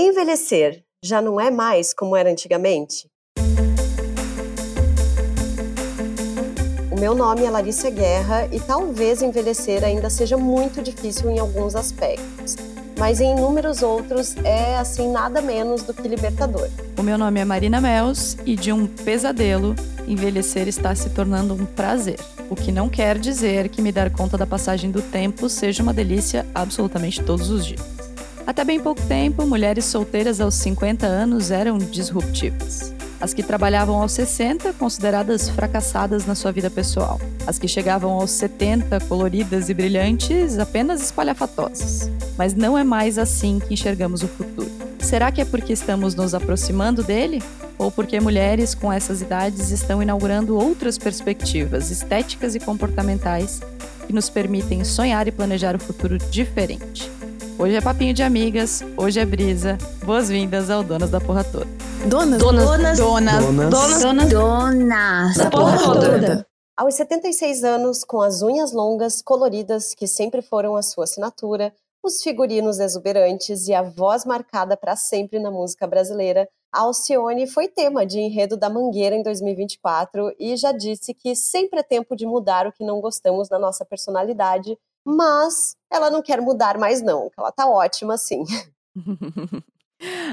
Envelhecer já não é mais como era antigamente? O meu nome é Larissa Guerra e talvez envelhecer ainda seja muito difícil em alguns aspectos, mas em inúmeros outros é assim nada menos do que libertador. O meu nome é Marina Mels e de um pesadelo, envelhecer está se tornando um prazer. O que não quer dizer que me dar conta da passagem do tempo seja uma delícia absolutamente todos os dias. Até bem pouco tempo, mulheres solteiras aos 50 anos eram disruptivas. As que trabalhavam aos 60, consideradas fracassadas na sua vida pessoal. As que chegavam aos 70, coloridas e brilhantes, apenas espalhafatosas. Mas não é mais assim que enxergamos o futuro. Será que é porque estamos nos aproximando dele? Ou porque mulheres com essas idades estão inaugurando outras perspectivas estéticas e comportamentais que nos permitem sonhar e planejar o futuro diferente? Hoje é papinho de amigas, hoje é brisa. Boas-vindas ao Donas da Porra Toda. Donas, donas, donas, donas, donas, donas, donas da Porra Toda. Aos 76 anos, com as unhas longas, coloridas, que sempre foram a sua assinatura, os figurinos exuberantes e a voz marcada para sempre na música brasileira, Alcione foi tema de enredo da Mangueira em 2024 e já disse que sempre é tempo de mudar o que não gostamos na nossa personalidade mas ela não quer mudar mais não, ela tá ótima assim.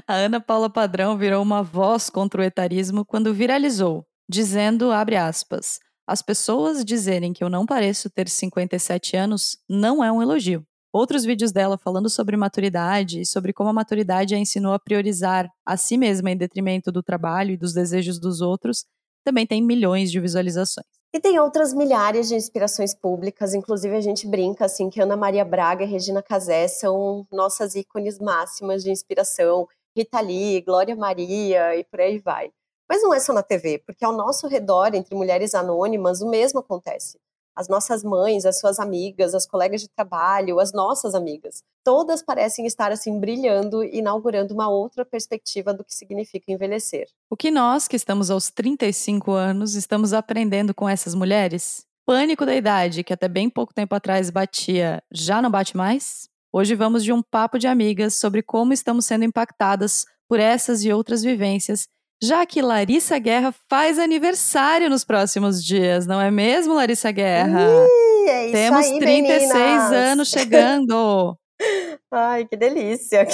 A Ana Paula Padrão virou uma voz contra o etarismo quando viralizou, dizendo, abre aspas, as pessoas dizerem que eu não pareço ter 57 anos não é um elogio. Outros vídeos dela falando sobre maturidade e sobre como a maturidade a ensinou a priorizar a si mesma em detrimento do trabalho e dos desejos dos outros também tem milhões de visualizações. E tem outras milhares de inspirações públicas, inclusive a gente brinca assim que Ana Maria Braga e Regina Casé são nossas ícones máximas de inspiração, Rita Lee, Glória Maria e por aí vai. Mas não é só na TV, porque ao nosso redor, entre mulheres anônimas, o mesmo acontece as nossas mães, as suas amigas, as colegas de trabalho, as nossas amigas. Todas parecem estar assim brilhando e inaugurando uma outra perspectiva do que significa envelhecer. O que nós, que estamos aos 35 anos, estamos aprendendo com essas mulheres? Pânico da idade, que até bem pouco tempo atrás batia, já não bate mais? Hoje vamos de um papo de amigas sobre como estamos sendo impactadas por essas e outras vivências já que Larissa Guerra faz aniversário nos próximos dias, não é mesmo, Larissa Guerra? Ih, é isso Temos aí, 36 meninas. anos chegando. Ai, que delícia.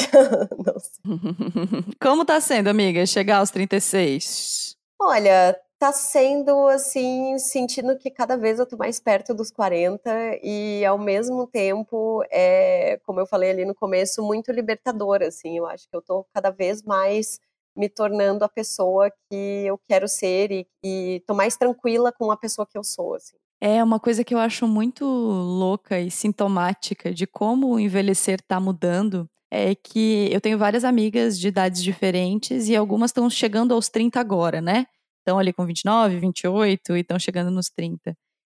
Como tá sendo, amiga, chegar aos 36? Olha, tá sendo assim, sentindo que cada vez eu tô mais perto dos 40 e ao mesmo tempo é, como eu falei ali no começo, muito libertador assim. Eu acho que eu tô cada vez mais me tornando a pessoa que eu quero ser e, e tô mais tranquila com a pessoa que eu sou, assim. É uma coisa que eu acho muito louca e sintomática de como o envelhecer está mudando. É que eu tenho várias amigas de idades diferentes e algumas estão chegando aos 30 agora, né? Estão ali com 29, 28 e estão chegando nos 30.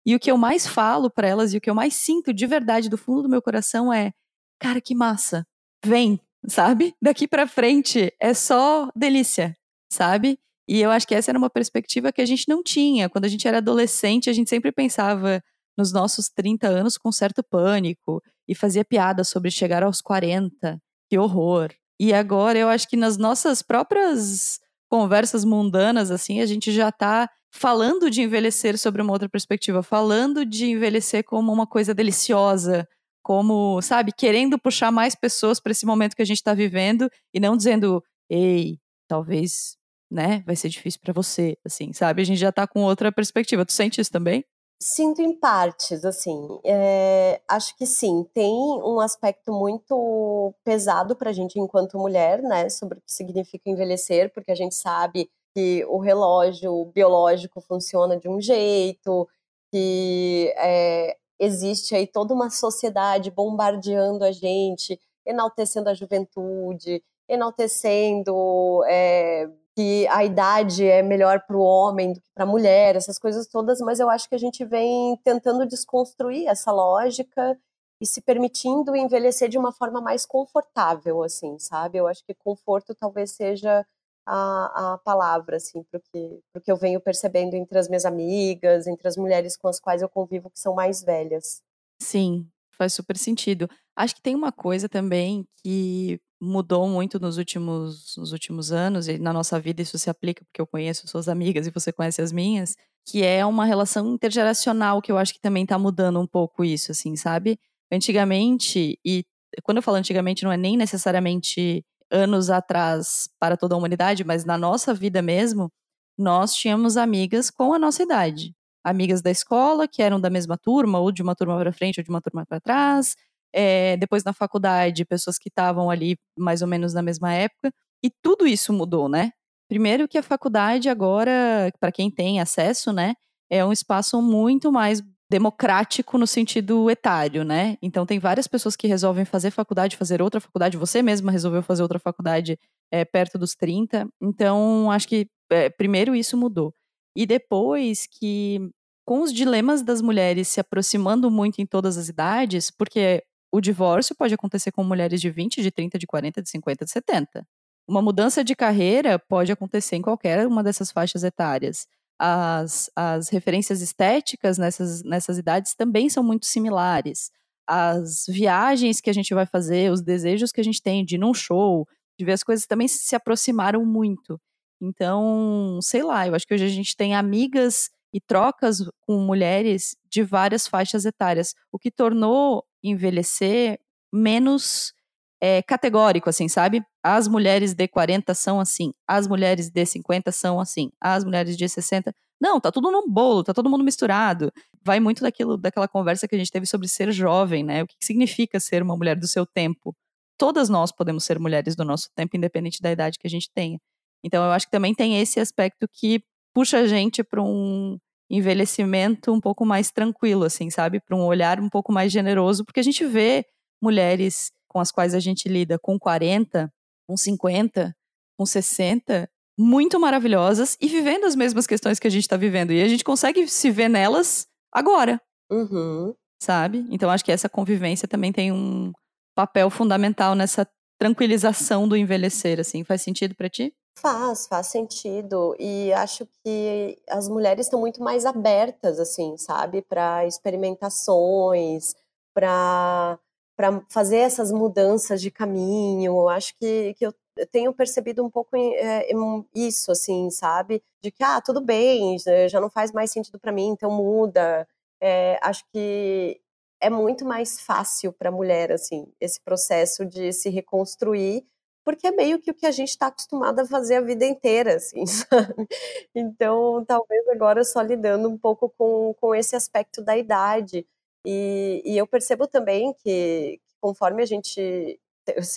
E o que eu mais falo para elas e o que eu mais sinto de verdade do fundo do meu coração é: cara, que massa! Vem, sabe? Daqui para frente é só delícia, sabe? E eu acho que essa era uma perspectiva que a gente não tinha. Quando a gente era adolescente, a gente sempre pensava nos nossos 30 anos com certo pânico e fazia piada sobre chegar aos 40. Que horror. E agora eu acho que nas nossas próprias conversas mundanas, assim, a gente já tá falando de envelhecer sobre uma outra perspectiva, falando de envelhecer como uma coisa deliciosa, como, sabe, querendo puxar mais pessoas para esse momento que a gente está vivendo e não dizendo, ei, talvez, né, vai ser difícil para você, assim, sabe? A gente já está com outra perspectiva. Tu sente isso também? Sinto em partes, assim. É, acho que sim, tem um aspecto muito pesado para a gente enquanto mulher, né, sobre o que significa envelhecer, porque a gente sabe que o relógio biológico funciona de um jeito, que é, existe aí toda uma sociedade bombardeando a gente, enaltecendo a juventude, enaltecendo é, que a idade é melhor para o homem do que para a mulher, essas coisas todas, mas eu acho que a gente vem tentando desconstruir essa lógica e se permitindo envelhecer de uma forma mais confortável, assim, sabe? Eu acho que conforto talvez seja a, a palavra, assim, para que, que eu venho percebendo entre as minhas amigas, entre as mulheres com as quais eu convivo que são mais velhas. Sim, faz super sentido. Acho que tem uma coisa também que mudou muito nos últimos, nos últimos anos, e na nossa vida isso se aplica porque eu conheço suas amigas e você conhece as minhas, que é uma relação intergeracional que eu acho que também está mudando um pouco isso, assim, sabe? Antigamente, e quando eu falo antigamente, não é nem necessariamente anos atrás para toda a humanidade, mas na nossa vida mesmo, nós tínhamos amigas com a nossa idade. Amigas da escola, que eram da mesma turma, ou de uma turma para frente, ou de uma turma para trás, é, depois na faculdade, pessoas que estavam ali mais ou menos na mesma época, e tudo isso mudou, né? Primeiro que a faculdade agora, para quem tem acesso, né, é um espaço muito mais democrático no sentido etário, né? Então tem várias pessoas que resolvem fazer faculdade, fazer outra faculdade, você mesma resolveu fazer outra faculdade é, perto dos 30. Então, acho que é, primeiro isso mudou. E depois que com os dilemas das mulheres se aproximando muito em todas as idades, porque o divórcio pode acontecer com mulheres de 20, de 30, de 40, de 50, de 70. Uma mudança de carreira pode acontecer em qualquer uma dessas faixas etárias. As, as referências estéticas nessas, nessas idades também são muito similares. As viagens que a gente vai fazer, os desejos que a gente tem de ir num show, de ver as coisas também se aproximaram muito. Então, sei lá, eu acho que hoje a gente tem amigas e trocas com mulheres de várias faixas etárias, o que tornou envelhecer menos é, categórico, assim, sabe? As mulheres de 40 são assim, as mulheres de 50 são assim, as mulheres de 60. Não, tá tudo num bolo, tá todo mundo misturado. Vai muito daquilo, daquela conversa que a gente teve sobre ser jovem, né? O que significa ser uma mulher do seu tempo? Todas nós podemos ser mulheres do nosso tempo, independente da idade que a gente tenha. Então, eu acho que também tem esse aspecto que puxa a gente para um envelhecimento um pouco mais tranquilo, assim, sabe? Para um olhar um pouco mais generoso, porque a gente vê mulheres com as quais a gente lida com 40, com 50, com 60, muito maravilhosas e vivendo as mesmas questões que a gente está vivendo. E a gente consegue se ver nelas agora. Uhum. Sabe? Então acho que essa convivência também tem um papel fundamental nessa tranquilização do envelhecer, assim. Faz sentido para ti? Faz, faz sentido. E acho que as mulheres estão muito mais abertas, assim, sabe, para experimentações, para para fazer essas mudanças de caminho. Acho que, que eu tenho percebido um pouco é, isso, assim, sabe? De que, ah, tudo bem, já não faz mais sentido para mim, então muda. É, acho que é muito mais fácil para a mulher, assim, esse processo de se reconstruir porque é meio que o que a gente está acostumado a fazer a vida inteira, assim, sabe? Então, talvez agora só lidando um pouco com, com esse aspecto da idade. E, e eu percebo também que, conforme a gente.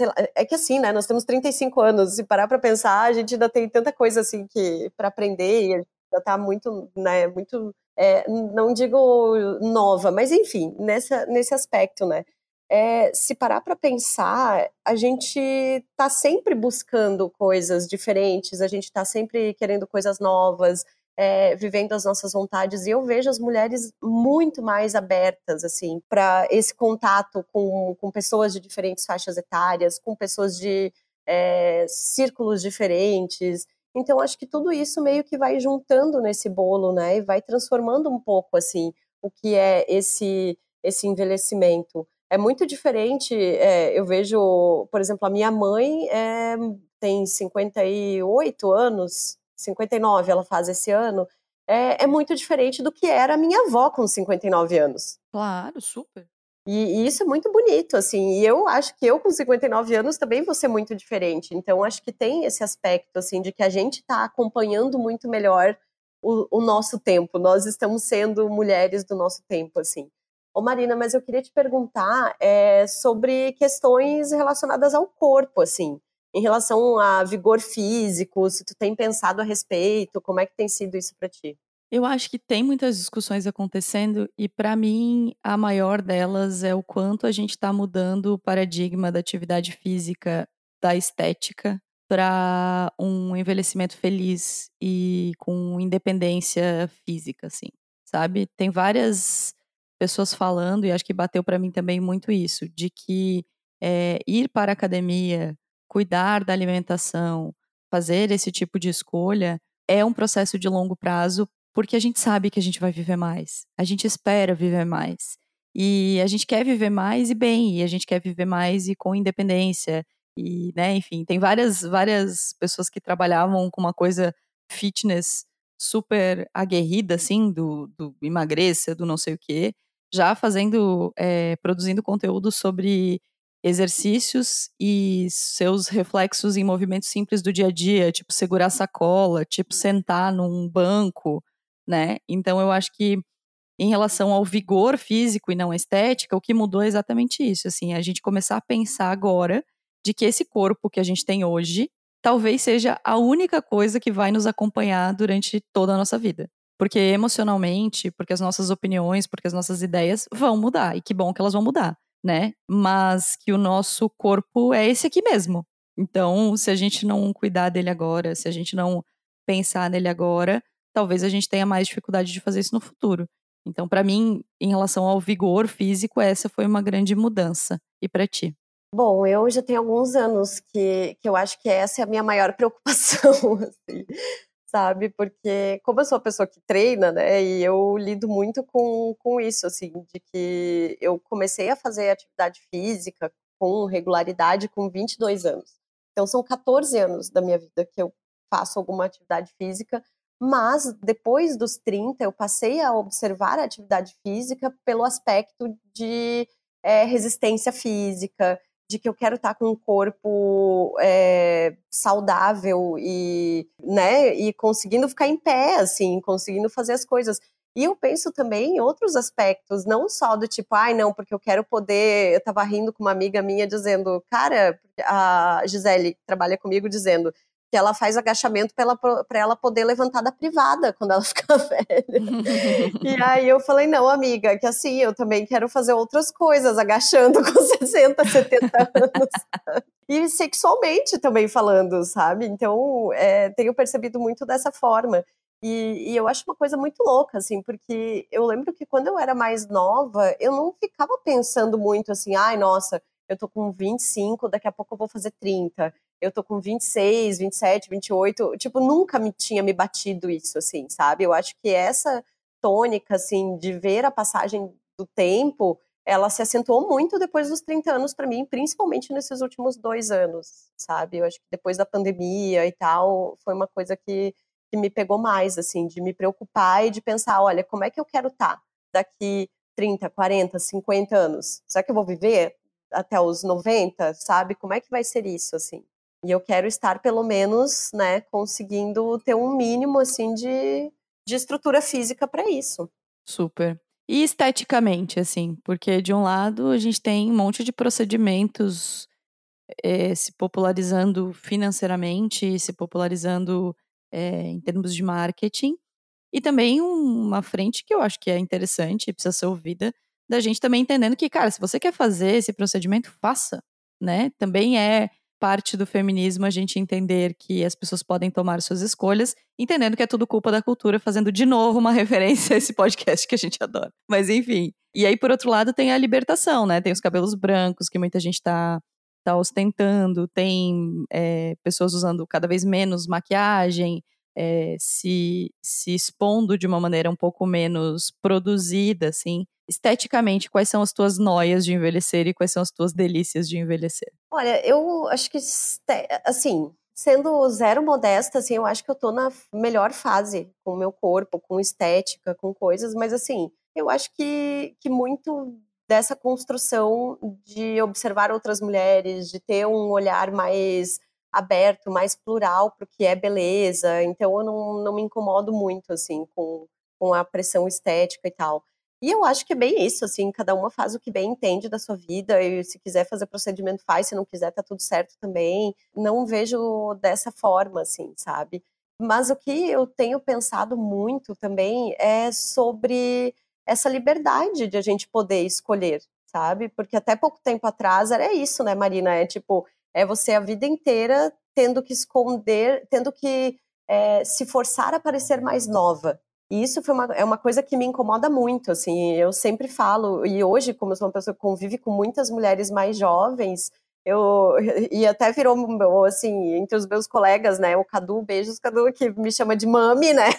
Lá, é que assim, né? Nós temos 35 anos, se parar para pensar, a gente ainda tem tanta coisa assim que para aprender, e ainda está muito, né? Muito. É, não digo nova, mas enfim, nessa, nesse aspecto, né? é, se parar para pensar, a gente está sempre buscando coisas diferentes, a gente está sempre querendo coisas novas, é, vivendo as nossas vontades. E eu vejo as mulheres muito mais abertas, assim, para esse contato com, com pessoas de diferentes faixas etárias, com pessoas de é, círculos diferentes. Então, acho que tudo isso meio que vai juntando nesse bolo, né? E vai transformando um pouco, assim, o que é esse, esse envelhecimento é muito diferente. É, eu vejo, por exemplo, a minha mãe é, tem 58 anos, 59 ela faz esse ano. É, é, muito diferente do que era a minha avó com 59 anos. Claro, super. E, e, isso é muito bonito, assim. E eu acho que eu com 59 anos também vou ser muito diferente. Então, acho que tem esse aspecto, assim, de que a gente está acompanhando muito melhor o, o nosso tempo. Nós estamos sendo mulheres do nosso tempo, assim. Ô Marina, mas eu queria te perguntar é, sobre questões relacionadas ao corpo, assim, em relação a vigor físico, se tu tem pensado a respeito, como é que tem sido isso para ti? Eu acho que tem muitas discussões acontecendo e para mim a maior delas é o quanto a gente está mudando o paradigma da atividade física, da estética para um envelhecimento feliz e com independência física, assim, sabe? Tem várias pessoas falando, e acho que bateu para mim também muito isso, de que é, ir para a academia, cuidar da alimentação, fazer esse tipo de escolha é um processo de longo prazo, porque a gente sabe que a gente vai viver mais, a gente espera viver mais. E a gente quer viver mais e bem, e a gente quer viver mais e com independência, E, né, enfim, tem várias, várias pessoas que trabalhavam com uma coisa fitness super aguerrida, assim, do, do emagreça, do não sei o quê, já fazendo, é, produzindo conteúdo sobre exercícios e seus reflexos em movimentos simples do dia a dia, tipo segurar sacola, tipo sentar num banco, né? Então eu acho que em relação ao vigor físico e não estética, o que mudou é exatamente isso, assim, a gente começar a pensar agora de que esse corpo que a gente tem hoje talvez seja a única coisa que vai nos acompanhar durante toda a nossa vida. Porque emocionalmente, porque as nossas opiniões, porque as nossas ideias vão mudar, e que bom que elas vão mudar, né? Mas que o nosso corpo é esse aqui mesmo. Então, se a gente não cuidar dele agora, se a gente não pensar nele agora, talvez a gente tenha mais dificuldade de fazer isso no futuro. Então, para mim, em relação ao vigor físico, essa foi uma grande mudança. E para ti? Bom, eu já tenho alguns anos que, que eu acho que essa é a minha maior preocupação, assim, sabe? Porque como eu sou uma pessoa que treina, né, e eu lido muito com, com isso, assim, de que eu comecei a fazer atividade física com regularidade com 22 anos. Então são 14 anos da minha vida que eu faço alguma atividade física mas depois dos 30, eu passei a observar a atividade física pelo aspecto de é, resistência física, de que eu quero estar com um corpo é, saudável e, né, e conseguindo ficar em pé, assim, conseguindo fazer as coisas. E eu penso também em outros aspectos, não só do tipo, ai, não, porque eu quero poder. Eu tava rindo com uma amiga minha dizendo, cara, a Gisele que trabalha comigo, dizendo, que ela faz agachamento para ela, poder levantar da privada quando ela ficar velha. e aí eu falei, não, amiga, que assim, eu também quero fazer outras coisas, agachando com 60, 70 anos. e sexualmente também falando, sabe? Então, é, tenho percebido muito dessa forma. E, e, eu acho uma coisa muito louca, assim, porque eu lembro que quando eu era mais nova, eu não ficava pensando muito assim, ai, nossa, eu tô com 25, daqui a pouco eu vou fazer 30 eu tô com 26, 27, 28, tipo, nunca me tinha me batido isso, assim, sabe? Eu acho que essa tônica, assim, de ver a passagem do tempo, ela se acentuou muito depois dos 30 anos para mim, principalmente nesses últimos dois anos, sabe? Eu acho que depois da pandemia e tal, foi uma coisa que, que me pegou mais, assim, de me preocupar e de pensar, olha, como é que eu quero estar tá daqui 30, 40, 50 anos? Será que eu vou viver até os 90, sabe? Como é que vai ser isso, assim? E eu quero estar, pelo menos, né, conseguindo ter um mínimo, assim, de, de estrutura física para isso. Super. E esteticamente, assim, porque de um lado a gente tem um monte de procedimentos é, se popularizando financeiramente, se popularizando é, em termos de marketing, e também uma frente que eu acho que é interessante e precisa ser ouvida, da gente também entendendo que, cara, se você quer fazer esse procedimento, faça, né? Também é parte do feminismo a gente entender que as pessoas podem tomar suas escolhas, entendendo que é tudo culpa da cultura, fazendo de novo uma referência a esse podcast que a gente adora. Mas enfim. E aí, por outro lado, tem a libertação, né? Tem os cabelos brancos, que muita gente tá, tá ostentando, tem é, pessoas usando cada vez menos maquiagem, é, se, se expondo de uma maneira um pouco menos produzida, assim esteticamente, quais são as tuas noias de envelhecer e quais são as tuas delícias de envelhecer? Olha, eu acho que, assim, sendo zero modesta, assim, eu acho que eu tô na melhor fase com o meu corpo, com estética, com coisas, mas, assim, eu acho que, que muito dessa construção de observar outras mulheres, de ter um olhar mais aberto, mais plural para o que é beleza, então eu não, não me incomodo muito, assim, com, com a pressão estética e tal. E eu acho que é bem isso, assim, cada uma faz o que bem entende da sua vida, e se quiser fazer procedimento, faz, se não quiser, tá tudo certo também. Não vejo dessa forma, assim, sabe? Mas o que eu tenho pensado muito também é sobre essa liberdade de a gente poder escolher, sabe? Porque até pouco tempo atrás era isso, né, Marina? É tipo, é você a vida inteira tendo que esconder, tendo que é, se forçar a parecer mais nova, e isso foi uma, é uma coisa que me incomoda muito, assim, eu sempre falo, e hoje, como eu sou uma pessoa que convive com muitas mulheres mais jovens, eu, e até virou, assim, entre os meus colegas, né, o Cadu, beijos, Cadu, que me chama de mami, né,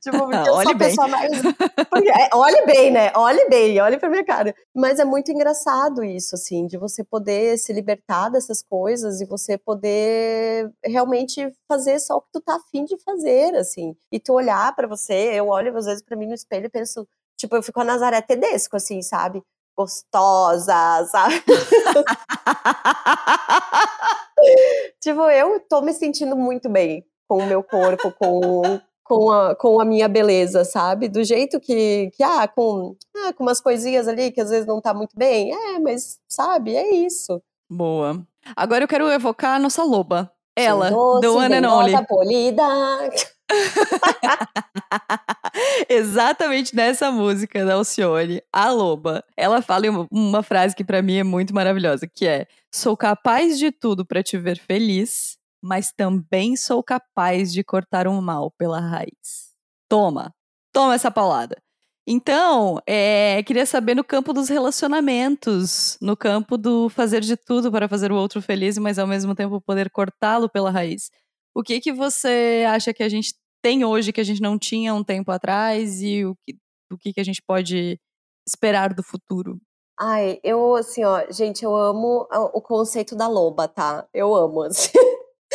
tipo, porque eu sou a pessoa mais. Porque, é, olhe bem, né? Olhe bem, olhe pra minha cara. Mas é muito engraçado isso, assim, de você poder se libertar dessas coisas e você poder realmente fazer só o que tu tá afim de fazer, assim. E tu olhar para você, eu olho às vezes para mim no espelho e penso, tipo, eu fico a Nazaré Tedesco, assim, sabe? Gostosa, sabe? tipo, eu tô me sentindo muito bem com o meu corpo, com, com, a, com a minha beleza, sabe? Do jeito que, que ah, com, ah, com umas coisinhas ali que às vezes não tá muito bem. É, mas, sabe, é isso. Boa. Agora eu quero evocar a nossa loba. Ela, doce, the one and only. polida. Exatamente nessa música da Alcione, a loba. Ela fala uma, uma frase que para mim é muito maravilhosa, que é: "Sou capaz de tudo para te ver feliz, mas também sou capaz de cortar o mal pela raiz. Toma, toma essa paulada. Então, é, queria saber no campo dos relacionamentos, no campo do fazer de tudo para fazer o outro feliz, mas ao mesmo tempo poder cortá-lo pela raiz. O que que você acha que a gente tem hoje que a gente não tinha um tempo atrás e o que, o que, que a gente pode esperar do futuro? Ai, eu, assim, ó, gente, eu amo o conceito da loba, tá? Eu amo, assim.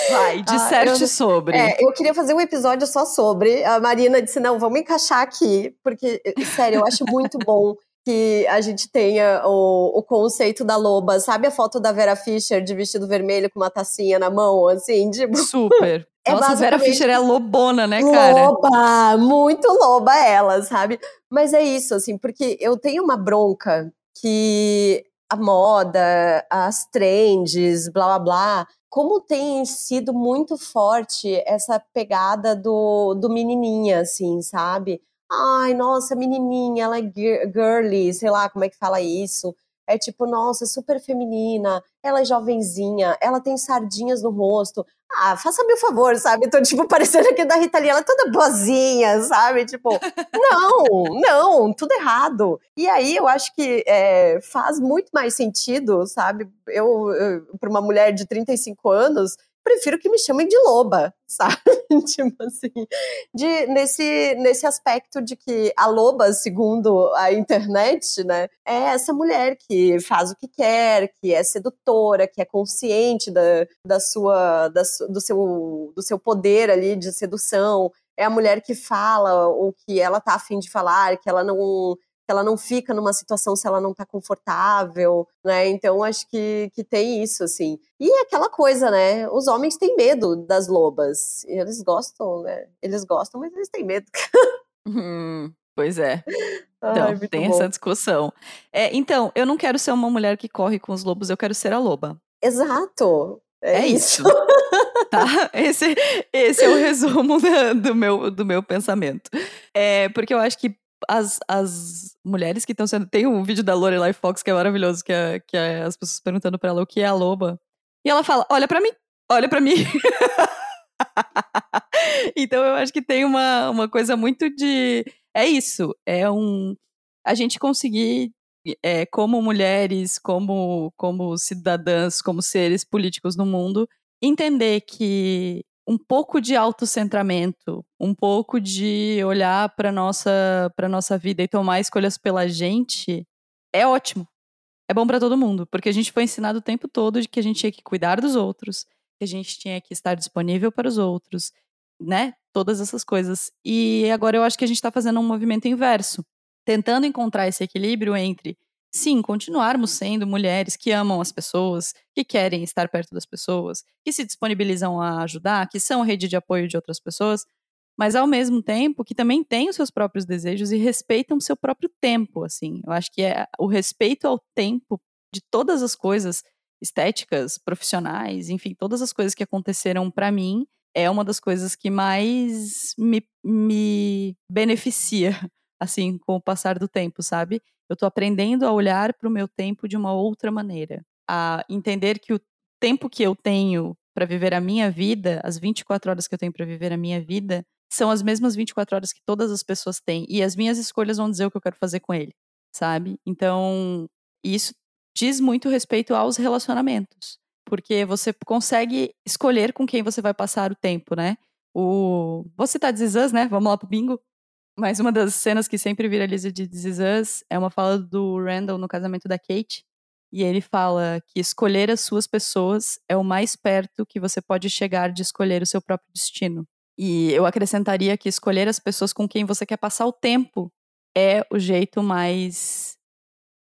Vai, disserte ah, sobre. É, eu queria fazer um episódio só sobre. A Marina disse: não, vamos encaixar aqui, porque, sério, eu acho muito bom que a gente tenha o, o conceito da loba. Sabe a foto da Vera Fischer de vestido vermelho com uma tacinha na mão, assim? Tipo... Super. É Nossa, a Vera Fischer é lobona, né, cara? Loba! Muito loba ela, sabe? Mas é isso, assim, porque eu tenho uma bronca que a moda, as trends, blá blá blá, como tem sido muito forte essa pegada do, do menininha, assim, sabe? Ai, nossa, menininha, ela é girly, sei lá como é que fala isso. É tipo, nossa, super feminina, ela é jovenzinha, ela tem sardinhas no rosto. Ah, faça-me o favor, sabe? Tô, tipo, parecendo aqui da Rita Lee, ela é toda boazinha, sabe? Tipo, não, não, tudo errado. E aí eu acho que é, faz muito mais sentido, sabe? Eu, eu para uma mulher de 35 anos, prefiro que me chamem de loba, sabe? tipo assim, de, nesse, nesse aspecto de que a loba, segundo a internet, né, é essa mulher que faz o que quer, que é sedutora, que é consciente da, da sua, da, do, seu, do seu poder ali de sedução, é a mulher que fala o que ela tá afim de falar, que ela não ela não fica numa situação se ela não tá confortável, né? Então acho que, que tem isso, assim. E é aquela coisa, né? Os homens têm medo das lobas. Eles gostam, né? Eles gostam, mas eles têm medo. Hum, pois é. Então, Ai, tem bom. essa discussão. É, então, eu não quero ser uma mulher que corre com os lobos, eu quero ser a loba. Exato. É, é isso. isso. tá? Esse, esse é o resumo da, do, meu, do meu pensamento. É, porque eu acho que as, as mulheres que estão sendo. Tem um vídeo da Lorelai Fox que é maravilhoso, que é, que é as pessoas perguntando pra ela o que é a loba. E ela fala: olha pra mim, olha pra mim. então eu acho que tem uma, uma coisa muito de. É isso, é um. A gente conseguir, é, como mulheres, como, como cidadãs, como seres políticos no mundo, entender que um pouco de autocentramento, um pouco de olhar para nossa para nossa vida e tomar escolhas pela gente é ótimo. É bom para todo mundo, porque a gente foi ensinado o tempo todo de que a gente tinha que cuidar dos outros, que a gente tinha que estar disponível para os outros, né? Todas essas coisas. E agora eu acho que a gente está fazendo um movimento inverso, tentando encontrar esse equilíbrio entre sim, continuarmos sendo mulheres que amam as pessoas, que querem estar perto das pessoas, que se disponibilizam a ajudar, que são rede de apoio de outras pessoas, mas ao mesmo tempo que também têm os seus próprios desejos e respeitam o seu próprio tempo, assim. Eu acho que é o respeito ao tempo de todas as coisas estéticas, profissionais, enfim, todas as coisas que aconteceram para mim é uma das coisas que mais me, me beneficia, assim, com o passar do tempo, sabe? Eu estou aprendendo a olhar para o meu tempo de uma outra maneira, a entender que o tempo que eu tenho para viver a minha vida, as 24 horas que eu tenho para viver a minha vida, são as mesmas 24 horas que todas as pessoas têm e as minhas escolhas vão dizer o que eu quero fazer com ele, sabe? Então, isso diz muito respeito aos relacionamentos, porque você consegue escolher com quem você vai passar o tempo, né? O... Citar This Us, né? Vamos lá pro bingo. Mas uma das cenas que sempre viraliza de This Is Us é uma fala do Randall no casamento da Kate. E ele fala que escolher as suas pessoas é o mais perto que você pode chegar de escolher o seu próprio destino. E eu acrescentaria que escolher as pessoas com quem você quer passar o tempo é o jeito mais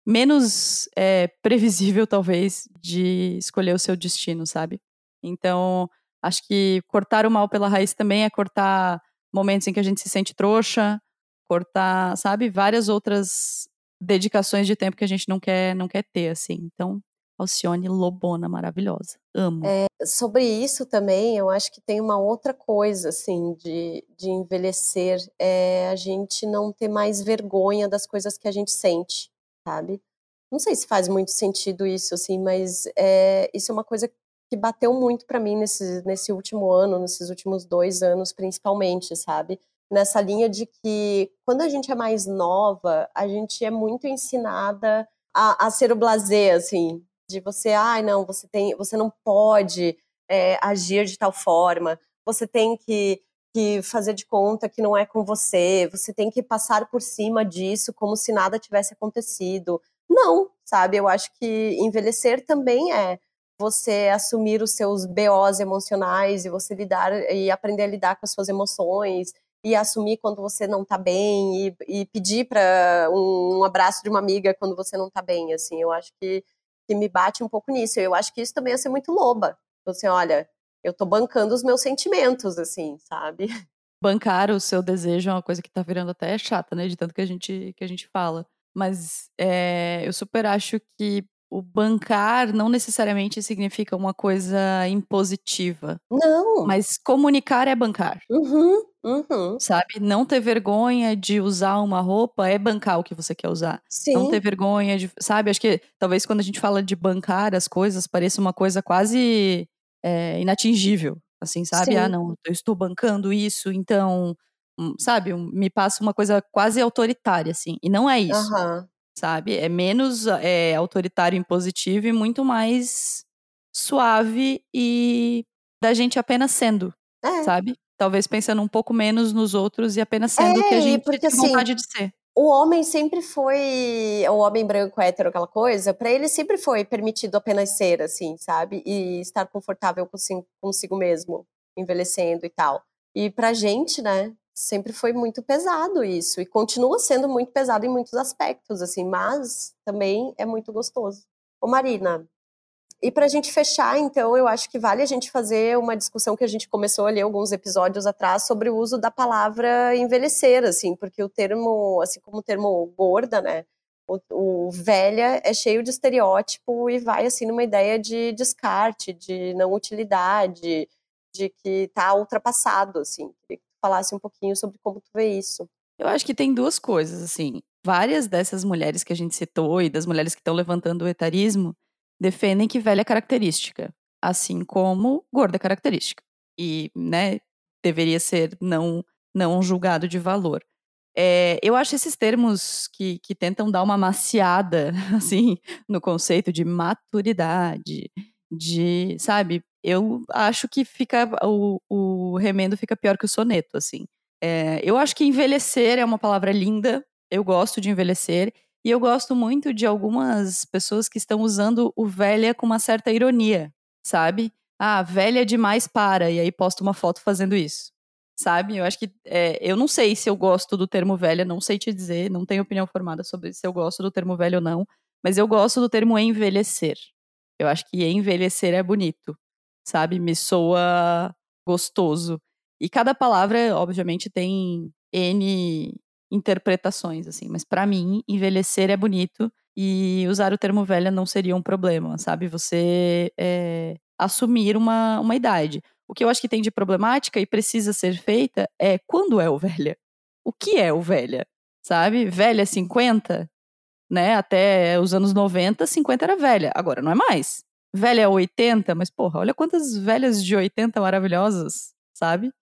menos é, previsível, talvez, de escolher o seu destino, sabe? Então, acho que cortar o mal pela raiz também é cortar momentos em que a gente se sente trouxa, cortar, sabe, várias outras dedicações de tempo que a gente não quer, não quer ter, assim. Então, Alcione Lobona, maravilhosa. Amo. É, sobre isso também, eu acho que tem uma outra coisa, assim, de, de envelhecer, é a gente não ter mais vergonha das coisas que a gente sente, sabe? Não sei se faz muito sentido isso, assim, mas é, isso é uma coisa que bateu muito para mim nesse, nesse último ano, nesses últimos dois anos, principalmente, sabe? Nessa linha de que quando a gente é mais nova, a gente é muito ensinada a, a ser o blazer, assim, de você, ai, ah, não, você tem, você não pode é, agir de tal forma, você tem que, que fazer de conta que não é com você, você tem que passar por cima disso como se nada tivesse acontecido. Não, sabe? Eu acho que envelhecer também é você assumir os seus BOs emocionais e você lidar e aprender a lidar com as suas emoções e assumir quando você não tá bem e, e pedir para um, um, abraço de uma amiga quando você não tá bem, assim, eu acho que, que me bate um pouco nisso. Eu acho que isso também é ser muito loba. Você, olha, eu tô bancando os meus sentimentos, assim, sabe? Bancar o seu desejo é uma coisa que tá virando até chata, né? De tanto que a gente, que a gente fala. Mas é, eu super acho que o bancar não necessariamente significa uma coisa impositiva. Não. Mas comunicar é bancar. Uhum, uhum. Sabe? Não ter vergonha de usar uma roupa é bancar o que você quer usar. Sim. Não ter vergonha de. Sabe? Acho que talvez quando a gente fala de bancar as coisas, pareça uma coisa quase é, inatingível. Assim, sabe? Sim. Ah, não, eu estou bancando isso, então. Hum, sabe? Me passa uma coisa quase autoritária, assim. E não é isso. Uhum sabe? É menos é, autoritário impositivo e muito mais suave e da gente apenas sendo, é. sabe? Talvez pensando um pouco menos nos outros e apenas sendo o é, que a gente porque, tem assim, vontade de ser. O homem sempre foi, o homem branco hétero, aquela coisa, para ele sempre foi permitido apenas ser, assim, sabe? E estar confortável consigo, consigo mesmo, envelhecendo e tal. E pra gente, né, sempre foi muito pesado isso e continua sendo muito pesado em muitos aspectos, assim, mas também é muito gostoso. Ô Marina, e para a gente fechar, então, eu acho que vale a gente fazer uma discussão que a gente começou ali alguns episódios atrás sobre o uso da palavra envelhecer, assim, porque o termo, assim como o termo gorda, né, o, o velha é cheio de estereótipo e vai assim numa ideia de descarte, de não utilidade, de que está ultrapassado, assim falasse um pouquinho sobre como tu vê isso. Eu acho que tem duas coisas, assim. Várias dessas mulheres que a gente citou e das mulheres que estão levantando o etarismo defendem que velha é característica, assim como gorda é característica. E, né, deveria ser não, não julgado de valor. É, eu acho esses termos que, que tentam dar uma maciada, assim, no conceito de maturidade, de, sabe, eu acho que fica o, o remendo fica pior que o soneto, assim. É, eu acho que envelhecer é uma palavra linda. Eu gosto de envelhecer e eu gosto muito de algumas pessoas que estão usando o velha com uma certa ironia, sabe? Ah, velha demais para e aí posta uma foto fazendo isso, sabe? Eu acho que é, eu não sei se eu gosto do termo velha, não sei te dizer, não tenho opinião formada sobre se eu gosto do termo velho ou não, mas eu gosto do termo envelhecer. Eu acho que envelhecer é bonito sabe? Me soa gostoso. E cada palavra, obviamente, tem N interpretações, assim. Mas para mim, envelhecer é bonito e usar o termo velha não seria um problema, sabe? Você é, assumir uma, uma idade. O que eu acho que tem de problemática e precisa ser feita é quando é o velha? O que é o velha? Sabe? Velha 50? Né? Até os anos 90, 50 era velha. Agora não é mais velha 80, mas porra, olha quantas velhas de 80 maravilhosas, sabe?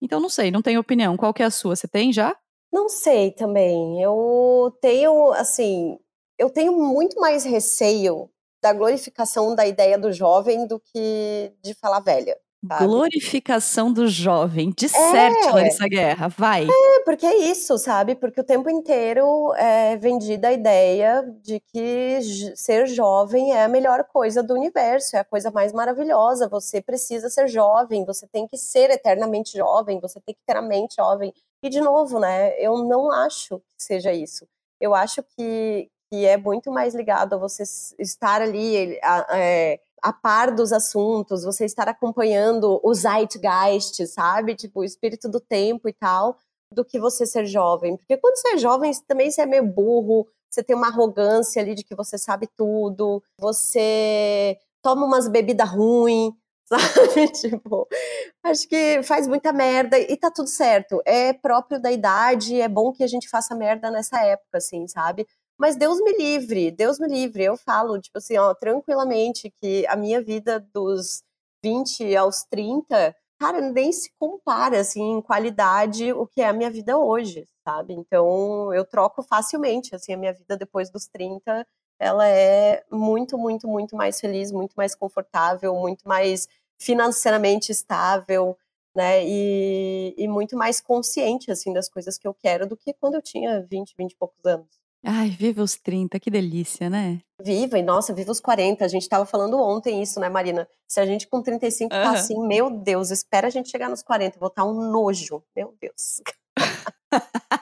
Então não sei, não tenho opinião. Qual que é a sua? Você tem já? Não sei também. Eu tenho, assim, eu tenho muito mais receio da glorificação da ideia do jovem do que de falar velha. Sabe? Glorificação do jovem. Disserte, É. Larissa Guerra. Vai. É, porque é isso, sabe? Porque o tempo inteiro é vendida a ideia de que ser jovem é a melhor coisa do universo, é a coisa mais maravilhosa. Você precisa ser jovem, você tem que ser eternamente jovem, você tem que ter a mente jovem. E, de novo, né? Eu não acho que seja isso. Eu acho que, que é muito mais ligado a você estar ali a, é, a par dos assuntos, você estar acompanhando o zeitgeist, sabe? Tipo, o espírito do tempo e tal do que você ser jovem. Porque quando você é jovem, também você é meio burro, você tem uma arrogância ali de que você sabe tudo, você toma umas bebidas ruins, sabe? Tipo, acho que faz muita merda e tá tudo certo. É próprio da idade, é bom que a gente faça merda nessa época, assim, sabe? Mas Deus me livre, Deus me livre. Eu falo, tipo assim, ó, tranquilamente que a minha vida dos 20 aos 30 cara, nem se compara, assim, em qualidade o que é a minha vida hoje, sabe? Então, eu troco facilmente, assim, a minha vida depois dos 30, ela é muito, muito, muito mais feliz, muito mais confortável, muito mais financeiramente estável, né? E, e muito mais consciente, assim, das coisas que eu quero do que quando eu tinha 20, 20 e poucos anos. Ai, viva os 30, que delícia, né? Viva, e nossa, viva os 40. A gente tava falando ontem isso, né, Marina? Se a gente com 35 tá Aham. assim, meu Deus, espera a gente chegar nos 40, eu vou estar um nojo. Meu Deus.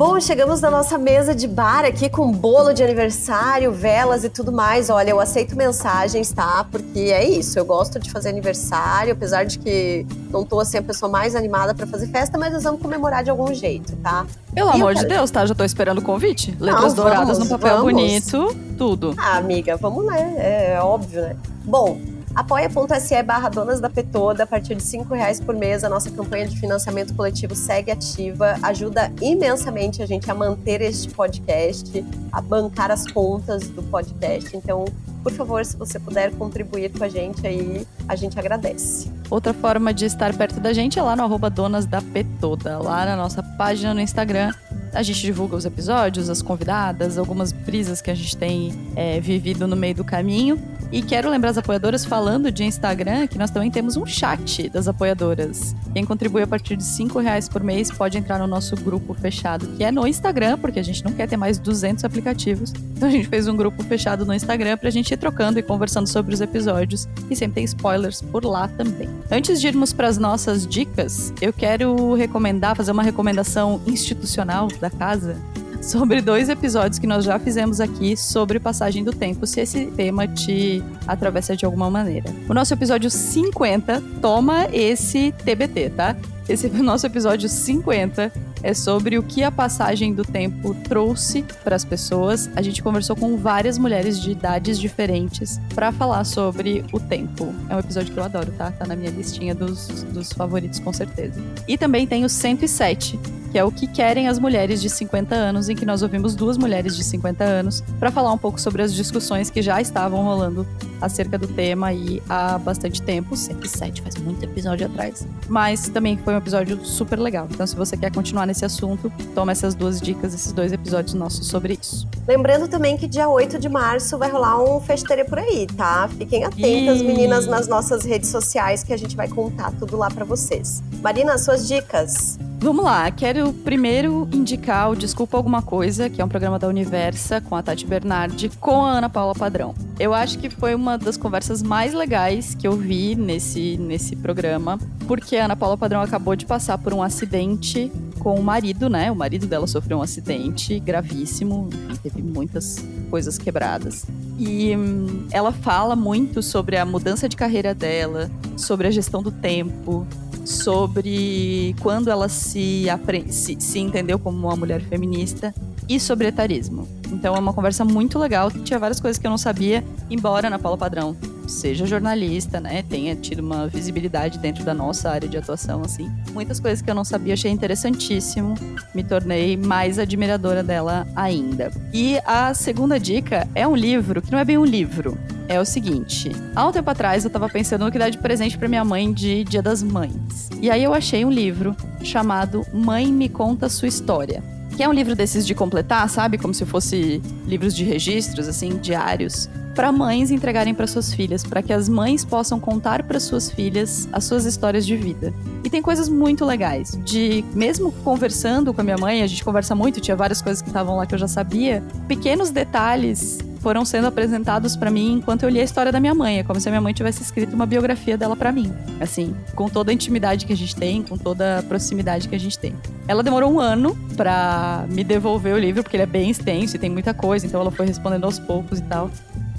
Bom, chegamos na nossa mesa de bar aqui com bolo de aniversário, velas e tudo mais. Olha, eu aceito mensagens, tá? Porque é isso, eu gosto de fazer aniversário, apesar de que não tô assim a pessoa mais animada pra fazer festa, mas nós vamos comemorar de algum jeito, tá? Pelo E amor de quero- Deus, tá? Já tô esperando o convite. Letras Não, douradas vamos, no papel vamos. bonito, tudo. Ah, amiga, vamos né? É, é óbvio, né? Bom, apoia.se barra Donas da Petoda, a partir de cinco reais por mês, a nossa campanha de financiamento coletivo segue ativa, ajuda imensamente a gente a manter este podcast, a bancar as contas do podcast. Então, por favor, se você puder contribuir com a gente aí, a gente agradece. Outra forma de estar perto da gente é lá no arroba Donas da Petoda, lá na nossa página no Instagram. A gente divulga os episódios, as convidadas, algumas brisas que a gente tem é, vivido no meio do caminho. E quero lembrar as apoiadoras, falando de Instagram, que nós também temos um chat das apoiadoras. Quem contribui a partir de 5 reais por mês pode entrar no nosso grupo fechado, que é no Instagram, porque a gente não quer ter mais 200 aplicativos. Então a gente fez um grupo fechado no Instagram pra gente ir trocando e conversando sobre os episódios. E sempre tem spoilers por lá também. Antes de irmos para as nossas dicas, eu quero recomendar, fazer uma recomendação institucional da casa sobre dois episódios que nós já fizemos aqui sobre passagem do tempo, se esse tema te atravessa de alguma maneira. O nosso episódio 50 toma esse TBT, tá? Esse nosso episódio 50 é sobre o que a passagem do tempo trouxe para as pessoas. A gente conversou com várias mulheres de idades diferentes para falar sobre o tempo. É um episódio que eu adoro, tá? Tá na minha listinha dos, dos favoritos, com certeza. E também tem o 107, que é o que querem as mulheres de 50 anos, em que nós ouvimos duas mulheres de 50 anos para falar um pouco sobre as discussões que já estavam rolando acerca do tema aí há bastante tempo. 107 faz muito episódio atrás. Mas também foi um episódio super legal. Então, se você quer continuar nesse assunto, toma essas duas dicas, esses dois episódios nossos sobre isso. Lembrando também que dia 8 de março vai rolar um festeira por aí, tá? Fiquem atentas, Ih. meninas, nas nossas redes sociais que a gente vai contar tudo lá pra vocês. Marina, suas dicas. Vamos lá, quero primeiro indicar o Desculpa Alguma Coisa, que é um programa da Universa com a Tati Bernardi, com a Ana Paula Padrão. Eu acho que foi uma das conversas mais legais que eu vi nesse, nesse programa, porque a Ana Paula Padrão acabou de passar por um acidente com o marido, né? O marido dela sofreu um acidente gravíssimo, teve muitas coisas quebradas. E hum, ela fala muito sobre a mudança de carreira dela, sobre a gestão do tempo, sobre quando ela se, se, se entendeu como uma mulher feminista e sobre etarismo. Então é uma conversa muito legal. Tinha várias coisas que eu não sabia, embora Ana Paula Padrão seja jornalista, né, tenha tido uma visibilidade dentro da nossa área de atuação, assim. Muitas coisas que eu não sabia, achei interessantíssimo. Me tornei mais admiradora dela ainda. E a segunda dica é um livro que não é bem um livro. É o seguinte, há um tempo atrás eu tava pensando no que dar de presente pra minha mãe de Dia das Mães. E aí eu achei um livro chamado Mãe Me Conta Sua História que é um livro desses de completar, sabe? Como se fosse livros de registros, assim, diários, para mães entregarem para suas filhas, para que as mães possam contar para suas filhas as suas histórias de vida. E tem coisas muito legais, de mesmo conversando com a minha mãe, a gente conversa muito, tinha várias coisas que estavam lá que eu já sabia, pequenos detalhes foram sendo apresentados para mim enquanto eu lia a história da minha mãe. É como se a minha mãe tivesse escrito uma biografia dela para mim. Assim, com toda a intimidade que a gente tem, com toda a proximidade que a gente tem. Ela demorou um ano para me devolver o livro, porque ele é bem extenso e tem muita coisa, então ela foi respondendo aos poucos e tal.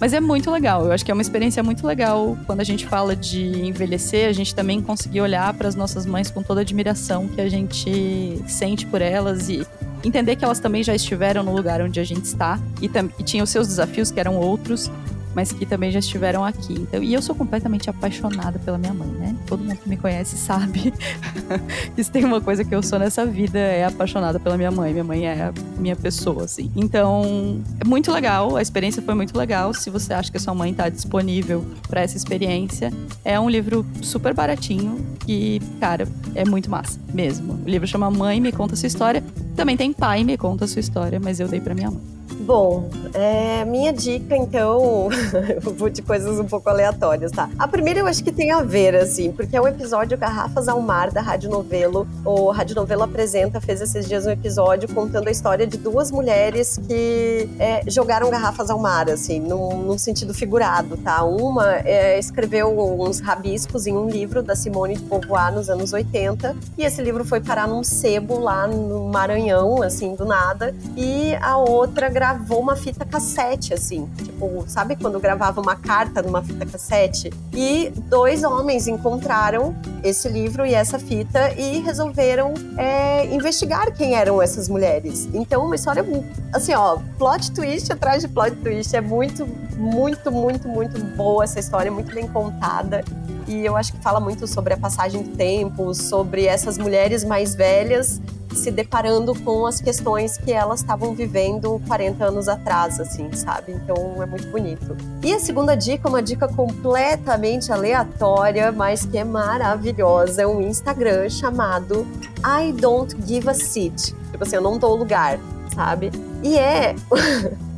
Mas é muito legal. Eu acho que é uma experiência muito legal quando a gente fala de envelhecer, a gente também conseguir olhar para as nossas mães com toda a admiração que a gente sente por elas e entender que elas também já estiveram no lugar onde a gente está e, e tinham seus desafios que eram outros mas que também já estiveram aqui. Então, e eu sou completamente apaixonada pela minha mãe, né? Todo mundo que me conhece sabe que se tem uma coisa que eu sou nessa vida é apaixonada pela minha mãe. Minha mãe é a minha pessoa, assim. Então, é muito legal, a experiência foi muito legal. Se você acha que a sua mãe está disponível para essa experiência, é um livro super baratinho e, cara, é muito massa, mesmo. O livro chama Mãe Me Conta Sua História. Também tem Pai Me Conta Sua História, mas eu dei para minha mãe. Bom, é, minha dica, então, eu vou de coisas um pouco aleatórias, tá? A primeira eu acho que tem a ver, assim, porque é o episódio Garrafas ao Mar da Rádio Novelo. O Rádio Novelo apresenta, fez esses dias um episódio contando a história de duas mulheres que é, jogaram garrafas ao mar, assim, num, num sentido figurado, tá? Uma é, escreveu uns rabiscos em um livro da Simone de Beauvoir nos anos 80, e esse livro foi parar num sebo lá no Maranhão, assim, do nada, e a outra gravou gravou uma fita cassete, assim. Tipo, sabe quando gravava uma carta numa fita cassete? E dois homens encontraram esse livro e essa fita e resolveram é, investigar quem eram essas mulheres. Então, uma história, assim, ó, plot twist atrás de plot twist. É muito, muito, muito, muito boa essa história, muito bem contada. E eu acho que fala muito sobre a passagem do tempo, sobre essas mulheres mais velhas se deparando com as questões que elas estavam vivendo 40 anos atrás, assim, sabe? Então é muito bonito. E a segunda dica, uma dica completamente aleatória, mas que é maravilhosa, é um Instagram chamado I Don't Give a Seat. Tipo assim, eu não dou lugar, sabe? E é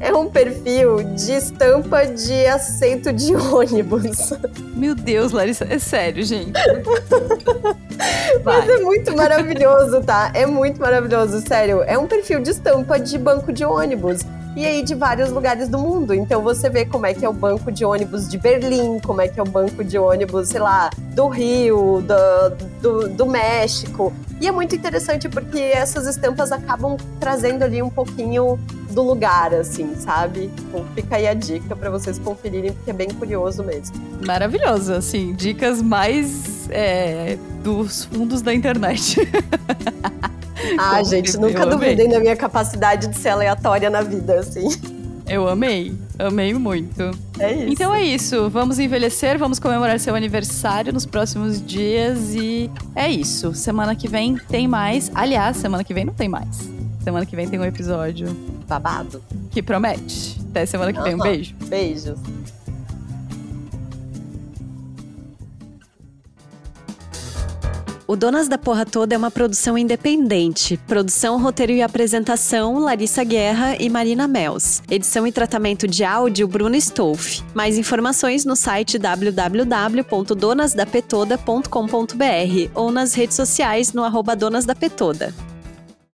É um perfil de estampa de assento de ônibus. Meu Deus, Larissa, é sério, gente. Mas é muito maravilhoso, tá? É muito maravilhoso, sério. É um perfil de estampa de banco de ônibus e aí de vários lugares do mundo. Então você vê como é que é o banco de ônibus de Berlim, como é que é o banco de ônibus, sei lá, do Rio, do, do, do México. E é muito interessante porque essas estampas acabam trazendo ali um pouquinho do lugar, assim, sabe? Então fica aí a dica para vocês conferirem, porque é bem curioso mesmo. Maravilhoso, assim, dicas mais é, dos fundos da internet. Ah, gente, nunca duvidei da minha capacidade de ser aleatória na vida, assim. Eu amei, amei muito. É isso. Então é isso, vamos envelhecer, vamos comemorar seu aniversário nos próximos dias e é isso. Semana que vem tem mais. Aliás, semana que vem não tem mais. Semana que vem tem um episódio babado que promete. Até semana que vem, um beijo. Beijos. O Donas da Porra Toda é uma produção independente. Produção, roteiro e apresentação: Larissa Guerra e Marina Mels. Edição e tratamento de áudio: Bruno Stolf. Mais informações no site www.donasdapetoda.com.br ou nas redes sociais no arroba Donas da Petoda.